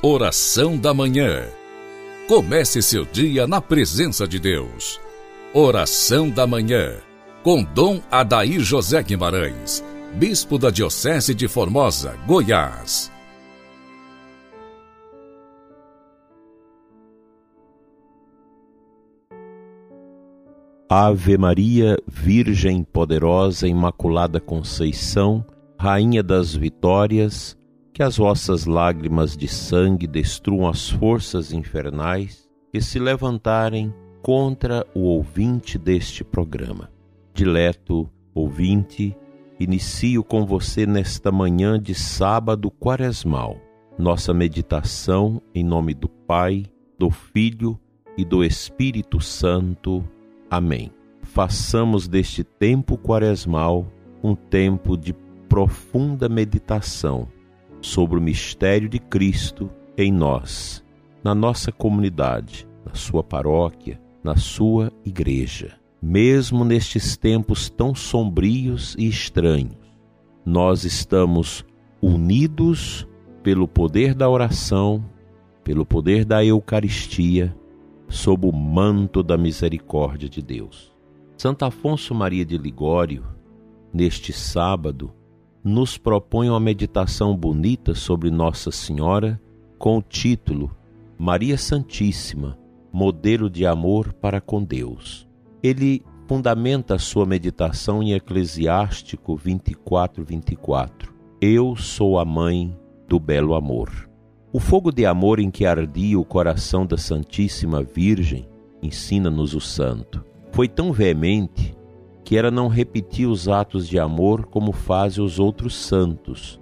Oração da Manhã. Comece seu dia na presença de Deus. Oração da Manhã. Com Dom Adair José Guimarães, Bispo da Diocese de Formosa, Goiás. Ave Maria, Virgem poderosa, Imaculada Conceição, Rainha das Vitórias, que as vossas lágrimas de sangue destruam as forças infernais que se levantarem contra o ouvinte deste programa. Dileto ouvinte, inicio com você nesta manhã de sábado quaresmal nossa meditação em nome do Pai, do Filho e do Espírito Santo. Amém. Façamos deste tempo quaresmal um tempo de profunda meditação sobre o mistério de Cristo em nós, na nossa comunidade, na sua paróquia, na sua igreja. Mesmo nestes tempos tão sombrios e estranhos, nós estamos unidos pelo poder da oração, pelo poder da Eucaristia, sob o manto da misericórdia de Deus. Santo Afonso Maria de Ligório, neste sábado, nos propõe uma meditação bonita sobre Nossa Senhora com o título Maria Santíssima, modelo de amor para com Deus. Ele fundamenta a sua meditação em Eclesiástico 24, 24. Eu sou a mãe do belo amor. O fogo de amor em que ardia o coração da Santíssima Virgem, ensina-nos o santo, foi tão veemente que era não repetir os atos de amor como fazem os outros santos,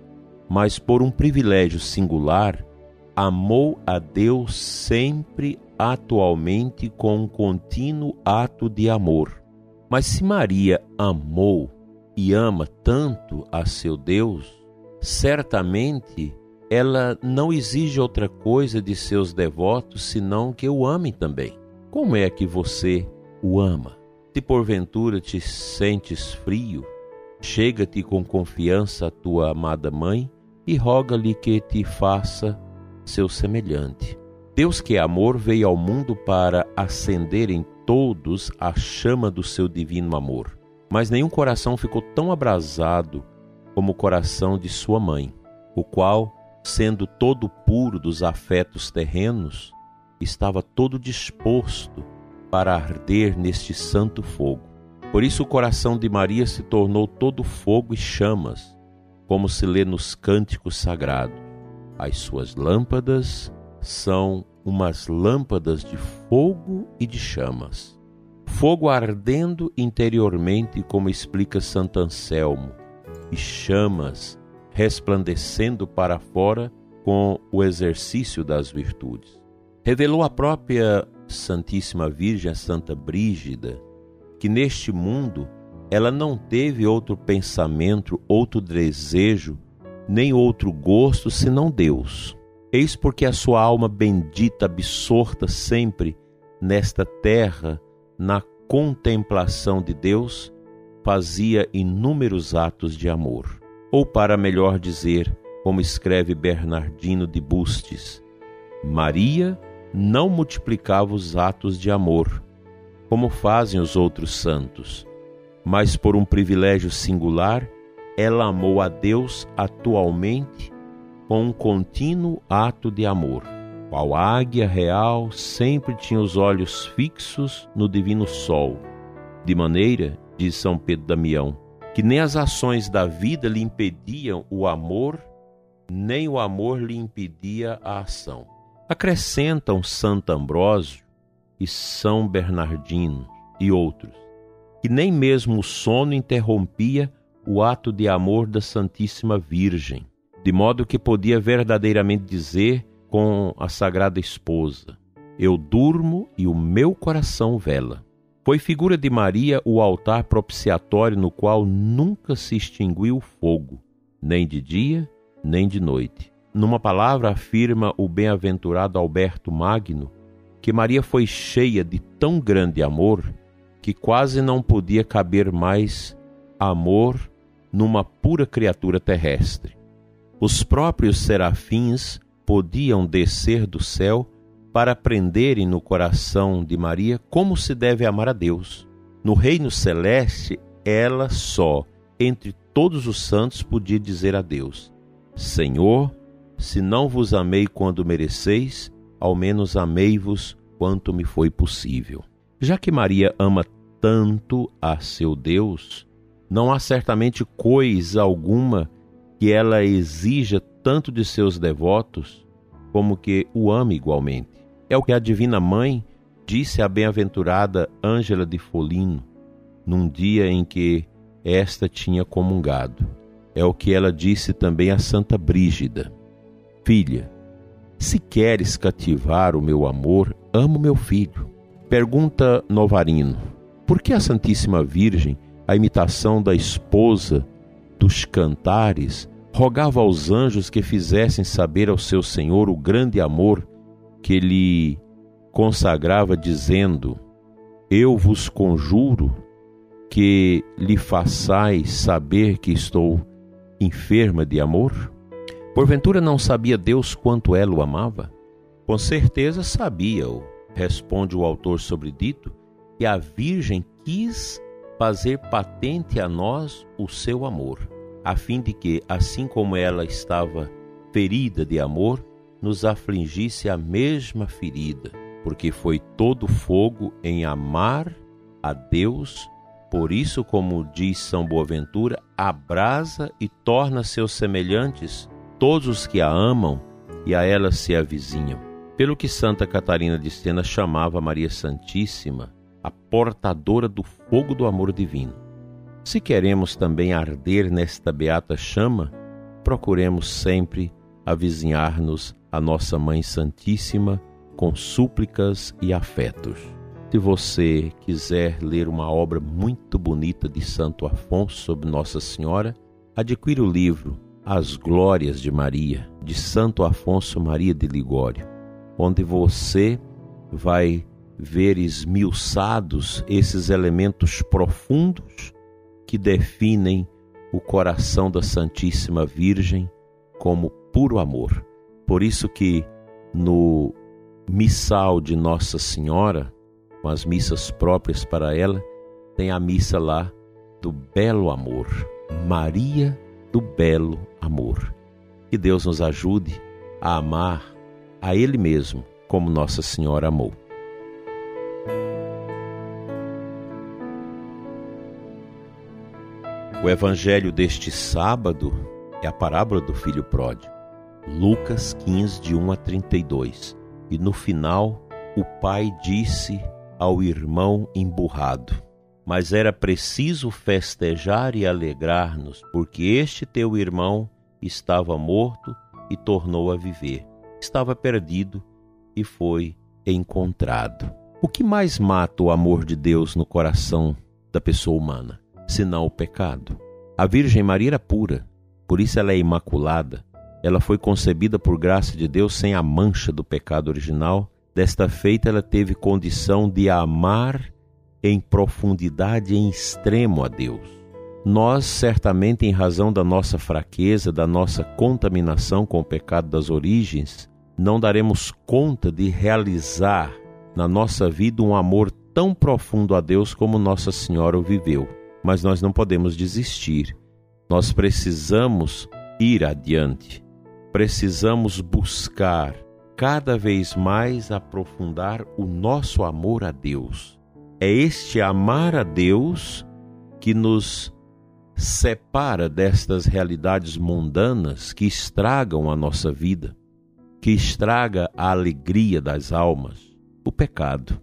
mas por um privilégio singular, amou a Deus sempre atualmente com um contínuo ato de amor. Mas se Maria amou e ama tanto a seu Deus, certamente ela não exige outra coisa de seus devotos senão que o amem também. Como é que você o ama? Se porventura te sentes frio, chega-te com confiança a tua amada mãe e roga-lhe que te faça seu semelhante. Deus que é amor veio ao mundo para acender em todos a chama do seu divino amor. Mas nenhum coração ficou tão abrasado como o coração de sua mãe, o qual, sendo todo puro dos afetos terrenos, estava todo disposto para arder neste santo fogo. Por isso o coração de Maria se tornou todo fogo e chamas, como se lê nos cânticos sagrados. As suas lâmpadas são umas lâmpadas de fogo e de chamas. Fogo ardendo interiormente, como explica Santo Anselmo, e chamas resplandecendo para fora com o exercício das virtudes. Revelou a própria Santíssima Virgem, Santa Brígida, que neste mundo ela não teve outro pensamento, outro desejo, nem outro gosto senão Deus. Eis porque a sua alma bendita, absorta sempre nesta terra, na contemplação de Deus, fazia inúmeros atos de amor. Ou, para melhor dizer, como escreve Bernardino de Bustes, Maria não multiplicava os atos de amor, como fazem os outros santos, mas por um privilégio singular, ela amou a Deus atualmente com um contínuo ato de amor. Qual águia real sempre tinha os olhos fixos no divino sol, de maneira, diz São Pedro Damião, que nem as ações da vida lhe impediam o amor, nem o amor lhe impedia a ação. Acrescentam Santo Ambrósio e São Bernardino e outros, que nem mesmo o sono interrompia o ato de amor da Santíssima Virgem, de modo que podia verdadeiramente dizer com a Sagrada Esposa: Eu durmo e o meu coração vela. Foi figura de Maria o altar propiciatório no qual nunca se extinguiu o fogo, nem de dia, nem de noite numa palavra, afirma o bem-aventurado Alberto Magno que Maria foi cheia de tão grande amor que quase não podia caber mais amor numa pura criatura terrestre. Os próprios serafins podiam descer do céu para aprenderem no coração de Maria como se deve amar a Deus. No reino celeste, ela só, entre todos os santos, podia dizer a Deus: Senhor, se não vos amei quando mereceis, ao menos amei-vos quanto me foi possível. Já que Maria ama tanto a seu Deus, não há certamente coisa alguma que ela exija tanto de seus devotos como que o ame igualmente. É o que a Divina Mãe disse à bem-aventurada Ângela de Folino num dia em que esta tinha comungado. É o que ela disse também a Santa Brígida: Filha, se queres cativar o meu amor, amo meu filho. Pergunta Novarino: Por que a Santíssima Virgem, a imitação da esposa dos cantares, rogava aos anjos que fizessem saber ao seu Senhor o grande amor que lhe consagrava, dizendo: Eu vos conjuro que lhe façais saber que estou enferma de amor? Porventura não sabia Deus quanto ela o amava? Com certeza sabia-o, responde o autor sobredito, e a Virgem quis fazer patente a nós o seu amor, a fim de que, assim como ela estava ferida de amor, nos afligisse a mesma ferida, porque foi todo fogo em amar a Deus. Por isso, como diz São Boaventura, abrasa e torna seus semelhantes todos os que a amam e a ela se avizinham. Pelo que Santa Catarina de Sena chamava Maria Santíssima a portadora do fogo do amor divino. Se queremos também arder nesta beata chama, procuremos sempre avizinhar-nos a nossa Mãe Santíssima com súplicas e afetos. Se você quiser ler uma obra muito bonita de Santo Afonso sobre Nossa Senhora, adquira o livro as Glórias de Maria, de Santo Afonso Maria de Ligório, onde você vai ver esmiuçados esses elementos profundos que definem o coração da Santíssima Virgem como puro amor. Por isso que no missal de Nossa Senhora, com as missas próprias para ela, tem a missa lá do belo amor. Maria do belo amor. Que Deus nos ajude a amar a Ele mesmo como Nossa Senhora amou. O evangelho deste sábado é a parábola do filho pródigo. Lucas 15, de 1 a 32. E no final, o pai disse ao irmão emburrado: mas era preciso festejar e alegrar-nos, porque este teu irmão estava morto e tornou a viver. Estava perdido e foi encontrado. O que mais mata o amor de Deus no coração da pessoa humana, senão o pecado? A Virgem Maria era pura, por isso ela é imaculada. Ela foi concebida por graça de Deus sem a mancha do pecado original. Desta feita, ela teve condição de amar em profundidade em extremo a Deus. Nós, certamente, em razão da nossa fraqueza, da nossa contaminação com o pecado das origens, não daremos conta de realizar na nossa vida um amor tão profundo a Deus como Nossa Senhora o viveu. Mas nós não podemos desistir. Nós precisamos ir adiante. Precisamos buscar cada vez mais aprofundar o nosso amor a Deus é este amar a Deus que nos separa destas realidades mundanas que estragam a nossa vida, que estraga a alegria das almas, o pecado.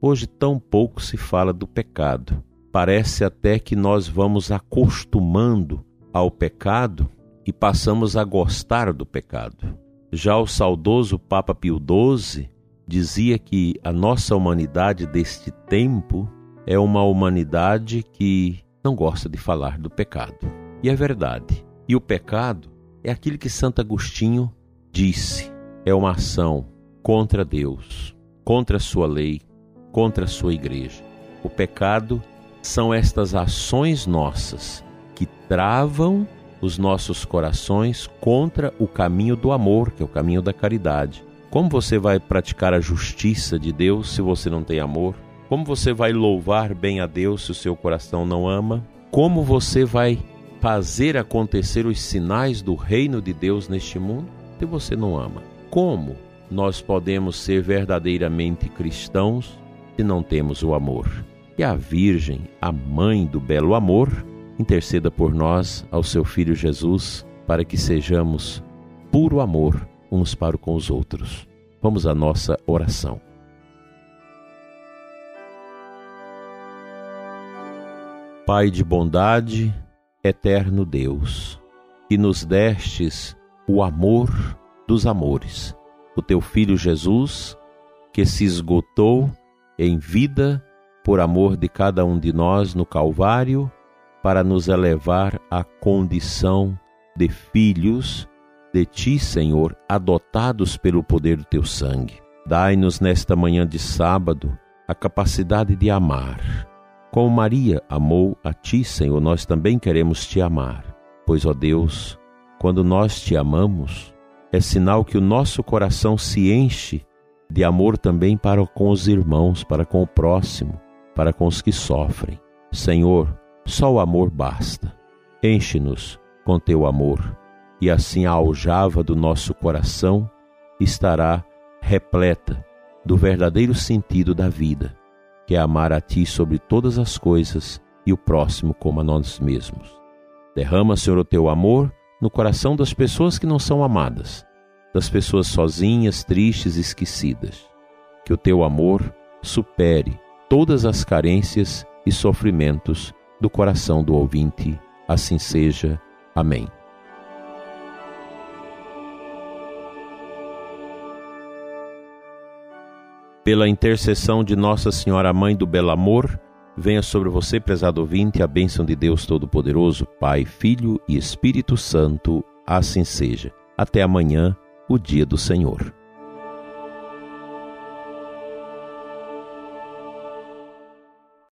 Hoje tão pouco se fala do pecado. Parece até que nós vamos acostumando ao pecado e passamos a gostar do pecado. Já o saudoso Papa Pio XII dizia que a nossa humanidade deste tempo é uma humanidade que não gosta de falar do pecado. E é verdade. E o pecado é aquilo que Santo Agostinho disse: é uma ação contra Deus, contra a sua lei, contra a sua igreja. O pecado são estas ações nossas que travam os nossos corações contra o caminho do amor, que é o caminho da caridade. Como você vai praticar a justiça de Deus se você não tem amor? Como você vai louvar bem a Deus se o seu coração não ama? Como você vai fazer acontecer os sinais do reino de Deus neste mundo se você não ama? Como nós podemos ser verdadeiramente cristãos se não temos o amor? E a Virgem, a mãe do belo amor, interceda por nós ao seu Filho Jesus, para que sejamos puro amor uns para com os outros. Vamos à nossa oração. Pai de bondade, eterno Deus, que nos destes o amor dos amores, o teu Filho Jesus, que se esgotou em vida por amor de cada um de nós no Calvário, para nos elevar à condição de filhos de ti, Senhor, adotados pelo poder do teu sangue. Dai-nos nesta manhã de sábado a capacidade de amar como Maria amou a ti, Senhor, nós também queremos te amar. Pois, ó Deus, quando nós te amamos, é sinal que o nosso coração se enche de amor também para com os irmãos, para com o próximo, para com os que sofrem. Senhor, só o amor basta. Enche-nos com teu amor, e assim a aljava do nosso coração estará repleta do verdadeiro sentido da vida que é amar a Ti sobre todas as coisas e o próximo como a nós mesmos. Derrama, Senhor, o Teu amor no coração das pessoas que não são amadas, das pessoas sozinhas, tristes, esquecidas. Que o Teu amor supere todas as carências e sofrimentos do coração do ouvinte. Assim seja. Amém. Pela intercessão de Nossa Senhora, Mãe do Belo Amor, venha sobre você, prezado ouvinte, a bênção de Deus Todo-Poderoso, Pai, Filho e Espírito Santo, assim seja. Até amanhã, o dia do Senhor.